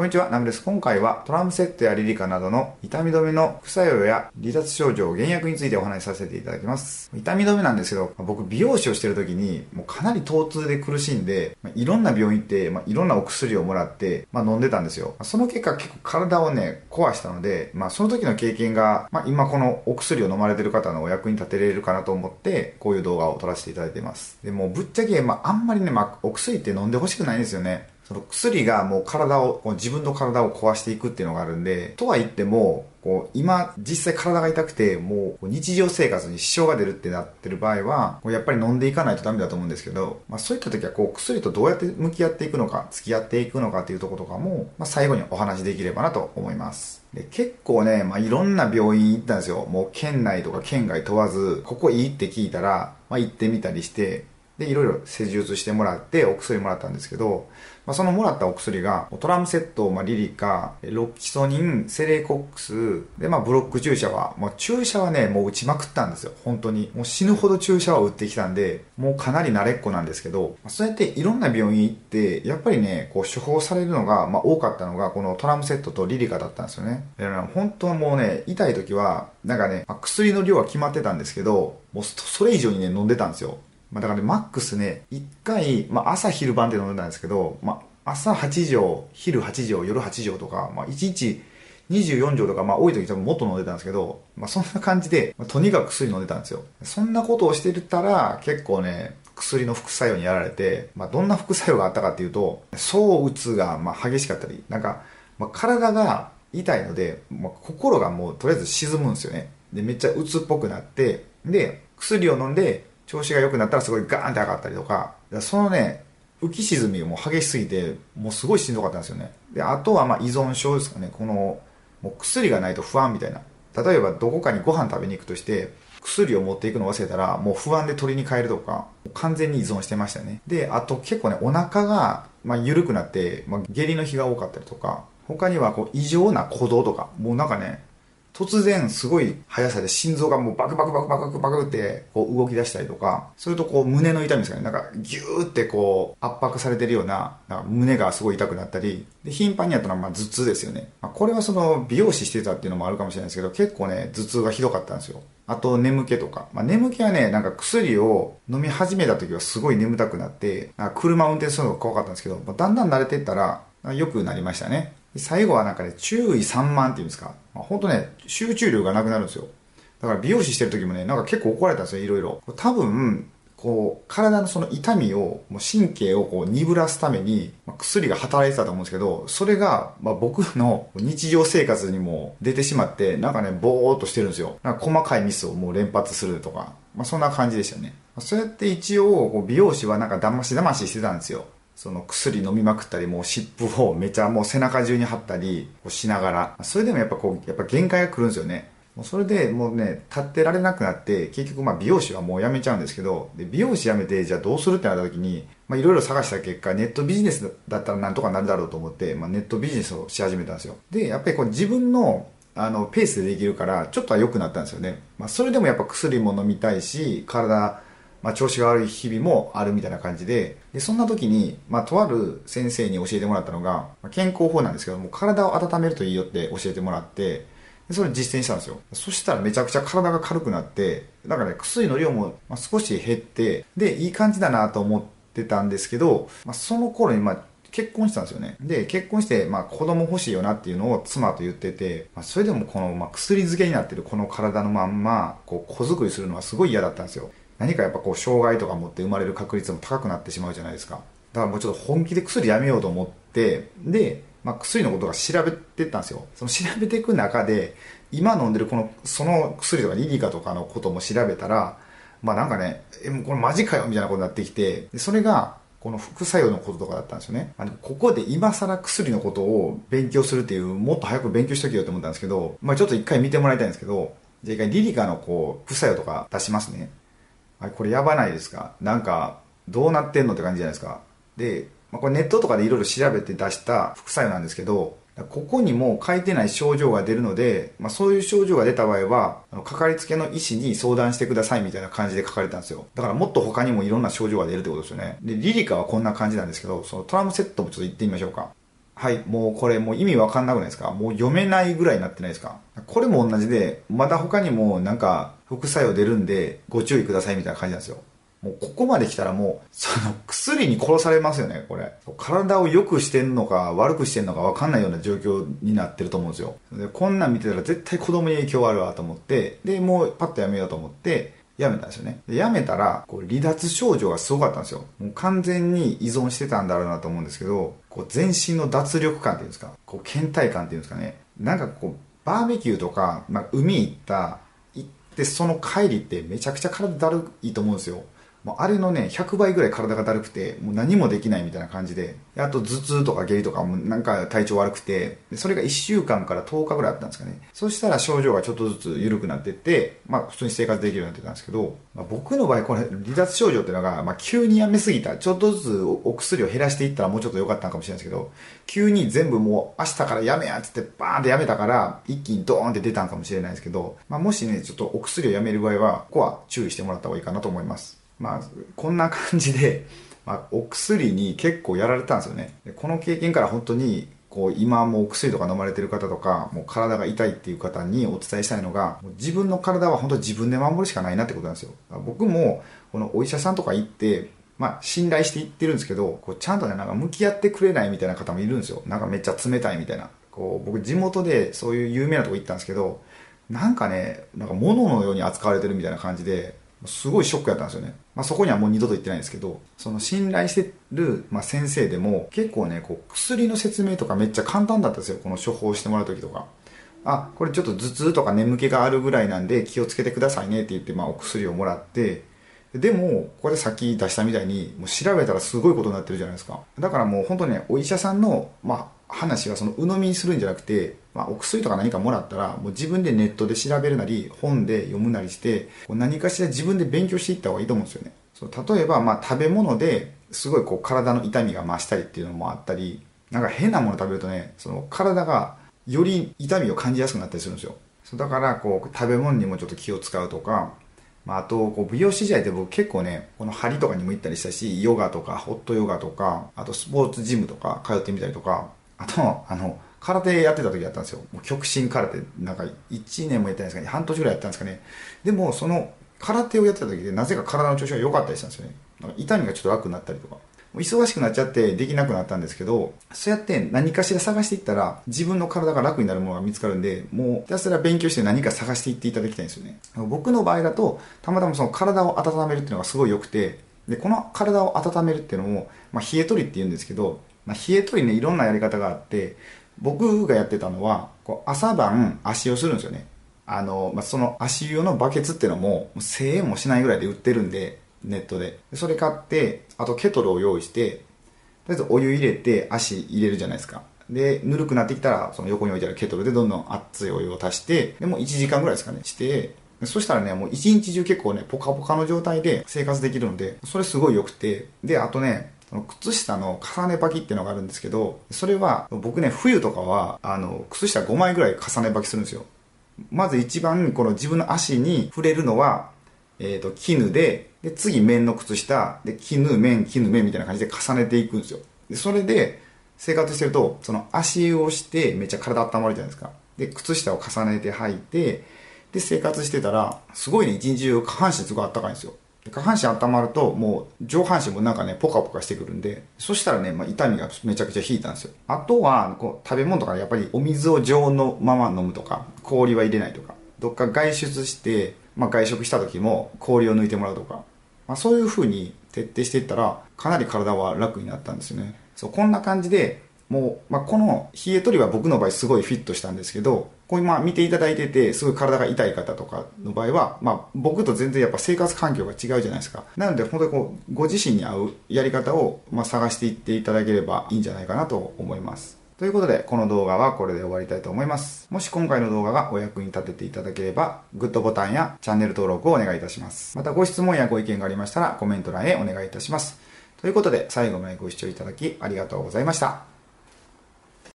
こんにちは、ナムです。今回はトラムセットやリリカなどの痛み止めの副作用や離脱症状、減薬についてお話しさせていただきます。痛み止めなんですけど、僕美容師をしてる時にもうかなり疼痛で苦しんで、まいろんな病院行って、まあ、いろんなお薬をもらって、まあ、飲んでたんですよ。その結果結構体をね、壊したので、まあ、その時の経験が、まあ、今このお薬を飲まれてる方のお役に立てれるかなと思って、こういう動画を撮らせていただいています。でもぶっちゃけ、まあ、あんまりね、まあ、お薬って飲んでほしくないんですよね。その薬がもう体を、自分の体を壊していくっていうのがあるんで、とは言っても、こう、今、実際体が痛くて、もう日常生活に支障が出るってなってる場合は、やっぱり飲んでいかないとダメだと思うんですけど、まあそういった時は、こう、薬とどうやって向き合っていくのか、付き合っていくのかっていうところとかも、まあ最後にお話できればなと思います。で結構ね、まあいろんな病院行ったんですよ。もう県内とか県外問わず、ここいいって聞いたら、まあ行ってみたりして、で、いろいろ施術してもらって、お薬もらったんですけど、まあ、そのもらったお薬が、トラムセット、まあ、リリカ、ロキソニン、セレコックス、で、まあ、ブロック注射は、もう注射はね、もう打ちまくったんですよ。本当に。もう死ぬほど注射は打ってきたんで、もうかなり慣れっこなんですけど、そうやっていろんな病院行って、やっぱりね、こう処方されるのが、まあ、多かったのが、このトラムセットとリリカだったんですよね。で本当はもうね、痛い時は、なんかね、まあ、薬の量は決まってたんですけど、もうそれ以上にね、飲んでたんですよ。まあ、だからね、マックスね、1回、まあ、朝昼晩で飲んでたんですけど、まあ、朝8錠、昼8錠、夜8錠とか、まあ、1日24錠とか、まあ、多い時多分もっと飲んでたんですけど、まあ、そんな感じで、まあ、とにかく薬飲んでたんですよ。そんなことをしてたら、結構ね、薬の副作用にやられて、まあ、どんな副作用があったかっていうと、躁うつが、まあ、激しかったり、なんか、まあ、体が痛いので、まあ、心がもうとりあえず沈むんですよね。で、めっちゃうつっぽくなって、で、薬を飲んで、調子が良くなったらすごいガーンって上がったりとか、そのね、浮き沈みがもう激しすぎて、もうすごいしんどかったんですよね。で、あとはまあ依存症ですかね。この、もう薬がないと不安みたいな。例えばどこかにご飯食べに行くとして、薬を持っていくのを忘れたら、もう不安で取りに帰るとか、完全に依存してましたね。で、あと結構ね、お腹が、まあ、緩くなって、まあ、下痢の日が多かったりとか、他にはこう異常な鼓動とか、もうなんかね、突然すごい速さで心臓がもうバクバクバクバクバクってこう動き出したりとか、それとこう胸の痛みですかね、なんかギューってこう圧迫されてるような、なんか胸がすごい痛くなったり、で、頻繁にやったのはまあ頭痛ですよね。まあ、これはその美容師してたっていうのもあるかもしれないですけど、結構ね、頭痛がひどかったんですよ。あと眠気とか。まあ、眠気はね、なんか薬を飲み始めた時はすごい眠たくなって、なんか車運転するのが怖かったんですけど、まあ、だんだん慣れてったら、良くなりましたね。最後はなんかね、注意散漫っていうんですか。まあ、ほんとね、集中力がなくなるんですよ。だから美容師してる時もね、なんか結構怒られたんですよ、いろいろ。多分、こう、体のその痛みを、もう神経をこう鈍らすために、まあ、薬が働いてたと思うんですけど、それが、まあ、僕の日常生活にも出てしまって、なんかね、ぼーっとしてるんですよ。なんか細かいミスをもう連発するとか、まあ、そんな感じでしたね。そうやって一応、美容師はなんか騙し騙ししてたんですよ。その薬飲みまくったり、もう湿布をめちゃもう背中中に貼ったりしながら、それでもやっぱこう、やっぱ限界が来るんですよね。もうそれでもうね、立ってられなくなって、結局まあ美容師はもう辞めちゃうんですけど、で美容師辞めて、じゃあどうするってなった時に、まあいろいろ探した結果、ネットビジネスだったらなんとかなるだろうと思って、まあネットビジネスをし始めたんですよ。で、やっぱりこう自分のあのペースでできるからちょっとは良くなったんですよね、まあ、それでもやっぱ薬も飲みたいし体まあ、調子が悪い日々もあるみたいな感じで、で、そんな時に、まあ、とある先生に教えてもらったのが、まあ、健康法なんですけども、体を温めるといいよって教えてもらって、でそれ実践したんですよ。そしたらめちゃくちゃ体が軽くなって、だからね、薬の量も少し減って、で、いい感じだなと思ってたんですけど、まあ、その頃に、まあ、結婚したんですよね。で、結婚して、まあ子供欲しいよなっていうのを妻と言ってて、まあ、それでもこの、まあ、薬漬けになってるこの体のまんま、こう、子作りするのはすごい嫌だったんですよ。何かやっぱこう障害とか持って生まれる確率も高くなってしまうじゃないですかだからもうちょっと本気で薬やめようと思ってで、まあ、薬のことが調べてったんですよその調べていく中で今飲んでるこのその薬とかリリカとかのことも調べたらまあなんかねえもうこれマジかよみたいなことになってきてそれがこの副作用のこととかだったんですよね。あのここで今更薬のことを勉強するっていう、もっと早く勉強しとけよと思ったんですけど、まあちょっと一回見てもらいたいんですけど、じゃあ一回リリカのこう、副作用とか出しますね。あこれやばないですか？なんか、どうなってんのって感じじゃないですか？で、まあ、これネットとかでいろいろ調べて出した副作用なんですけど、ここにも書いてない症状が出るので、まあ、そういう症状が出た場合は、かかりつけの医師に相談してくださいみたいな感じで書かれたんですよ。だからもっと他にもいろんな症状が出るってことですよね。で、リリカはこんな感じなんですけど、そのトラムセットもちょっと言ってみましょうか。はい、もうこれもう意味わかんなくないですか？もう読めないぐらいになってないですか？これも同じで、まだ他にもなんか副作用出るんでご注意くださいみたいな感じなんですよ。もうここまで来たらもう、その薬に殺されますよね、これ。体を良くしてんのか悪くしてんのかわかんないような状況になってると思うんですよ。で、こんなん見てたら絶対子供に影響あるわと思って、で、もうパッとやめようと思って、やめたんですよね。で、やめたら、こう、離脱症状がすごかったんですよ。もう完全に依存してたんだろうなと思うんですけど、こう、全身の脱力感っていうんですか、こう、倦怠感っていうんですかね。なんかこう、バーベキューとか、まあ、海行った、でその帰りってめちゃくちゃ体だるいと思うんですよ。もうあれのね、100倍ぐらい体がだるくて、もう何もできないみたいな感じで、あと頭痛とか下痢とかもなんか体調悪くて、それが1週間から10日ぐらいあったんですかね。そしたら症状がちょっとずつ緩くなってって、まあ普通に生活できるようになってたんですけど、まあ、僕の場合これ離脱症状っていうのが、まあ急にやめすぎた。ちょっとずつお薬を減らしていったらもうちょっと良かったのかもしれないですけど、急に全部もう明日からやめやっつってバーンってやめたから、一気にドーンって出たんかもしれないですけど、まあもしね、ちょっとお薬をやめる場合は、ここは注意してもらった方がいいかなと思います。まあ、こんな感じで、まあ、お薬に結構やられたんですよね。この経験から本当に、こう、今もお薬とか飲まれてる方とか、もう体が痛いっていう方にお伝えしたいのが、自分の体は本当自分で守るしかないなってことなんですよ。僕も、このお医者さんとか行って、まあ、信頼して行ってるんですけど、こうちゃんとね、なんか向き合ってくれないみたいな方もいるんですよ。なんかめっちゃ冷たいみたいな。こう、僕地元でそういう有名なとこ行ったんですけど、なんかね、なんか物のように扱われてるみたいな感じで、すごいショックやったんですよね。まあ、そこにはもう二度と行ってないんですけど、その信頼してる、まあ、先生でも結構ね、こう薬の説明とかめっちゃ簡単だったんですよ。この処方してもらう時とか。あ、これちょっと頭痛とか眠気があるぐらいなんで気をつけてくださいねって言って、まあ、お薬をもらって、でも、ここでさっき出したみたいに、もう調べたらすごいことになってるじゃないですか。だからもう本当にね、お医者さんの、まあ、話はその鵜呑みにするんじゃなくて、まあ、お薬とか何かもらったら、もう自分でネットで調べるなり、本で読むなりして、何かしら自分で勉強していった方がいいと思うんですよね。そう例えば、まあ、食べ物ですごいこう体の痛みが増したりっていうのもあったり、なんか変なもの食べるとね、その体がより痛みを感じやすくなったりするんですよ。そうだから、こう、食べ物にもちょっと気を使うとか、まあ、あと、こう、美容師時代って僕結構ね、この針とかにも行ったりしたし、ヨガとか、ホットヨガとか、あとスポーツジムとか通ってみたりとか、あと、あの、空手やってた時やったんですよ。もう極真空手、なんか1年もやってないんですかね、半年ぐらいやったんですかね。でも、その空手をやってた時で、なぜか体の調子が良かったりしたんですよね。なんか痛みがちょっと楽になったりとか。忙しくなっちゃってできなくなったんですけど、そうやって何かしら探していったら、自分の体が楽になるものが見つかるんで、もうひたすら勉強して何か探していっていただきたいんですよね。僕の場合だと、たまたまその体を温めるっていうのがすごい良くて、で、この体を温めるっていうのも、まあ、冷え取りって言うんですけど、まあ、冷え取りね、いろんなやり方があって、僕がやってたのは、こう朝晩足湯するんですよね。あの、まあ、その足湯のバケツっていうのも、1000円もしないぐらいで売ってるんで、ネットで。それ買って、あとケトルを用意して、とりあえずお湯入れて足入れるじゃないですか。で、ぬるくなってきたら、その横に置いてあるケトルでどんどん熱いお湯を足して、でもう1時間ぐらいですかね、して、そしたらね、もう一日中結構ね、ポカポカの状態で生活できるので、それすごい良くて、で、あとね、その靴下の重ね履きっていうのがあるんですけど、それは僕ね、冬とかは、あの、靴下5枚ぐらい重ね履きするんですよ。まず一番この自分の足に触れるのは、えっ、ー、と、絹で、で、次綿の靴下、で、絹、綿、絹、綿みたいな感じで重ねていくんですよ。で、それで生活してると、その足をしてめっちゃ体温まるじゃないですか。で、靴下を重ねて履いて、で、生活してたら、すごいね、一日中下半身すごい暖かいんですよ。下半身温まると、もう上半身もなんかね、ポカポカしてくるんで、そしたらね、まあ、痛みがめちゃくちゃ引いたんですよ。あとは、こう、食べ物とかやっぱりお水を常温のまま飲むとか、氷は入れないとか、どっか外出して、まあ、外食した時も氷を抜いてもらうとか、まあ、そういう風に徹底していったら、かなり体は楽になったんですよね。そう、こんな感じで、もう、まあ、この冷え取りは僕の場合すごいフィットしたんですけど、こう今見ていただいてて、すごい体が痛い方とかの場合は、まあ、僕と全然やっぱ生活環境が違うじゃないですか。なので、本当にこう、ご自身に合うやり方を、まあ、探していっていただければいいんじゃないかなと思います。ということで、この動画はこれで終わりたいと思います。もし今回の動画がお役に立てていただければ、グッドボタンやチャンネル登録をお願いいたします。またご質問やご意見がありましたら、コメント欄へお願いいたします。ということで、最後までご視聴いただきありがとうございました。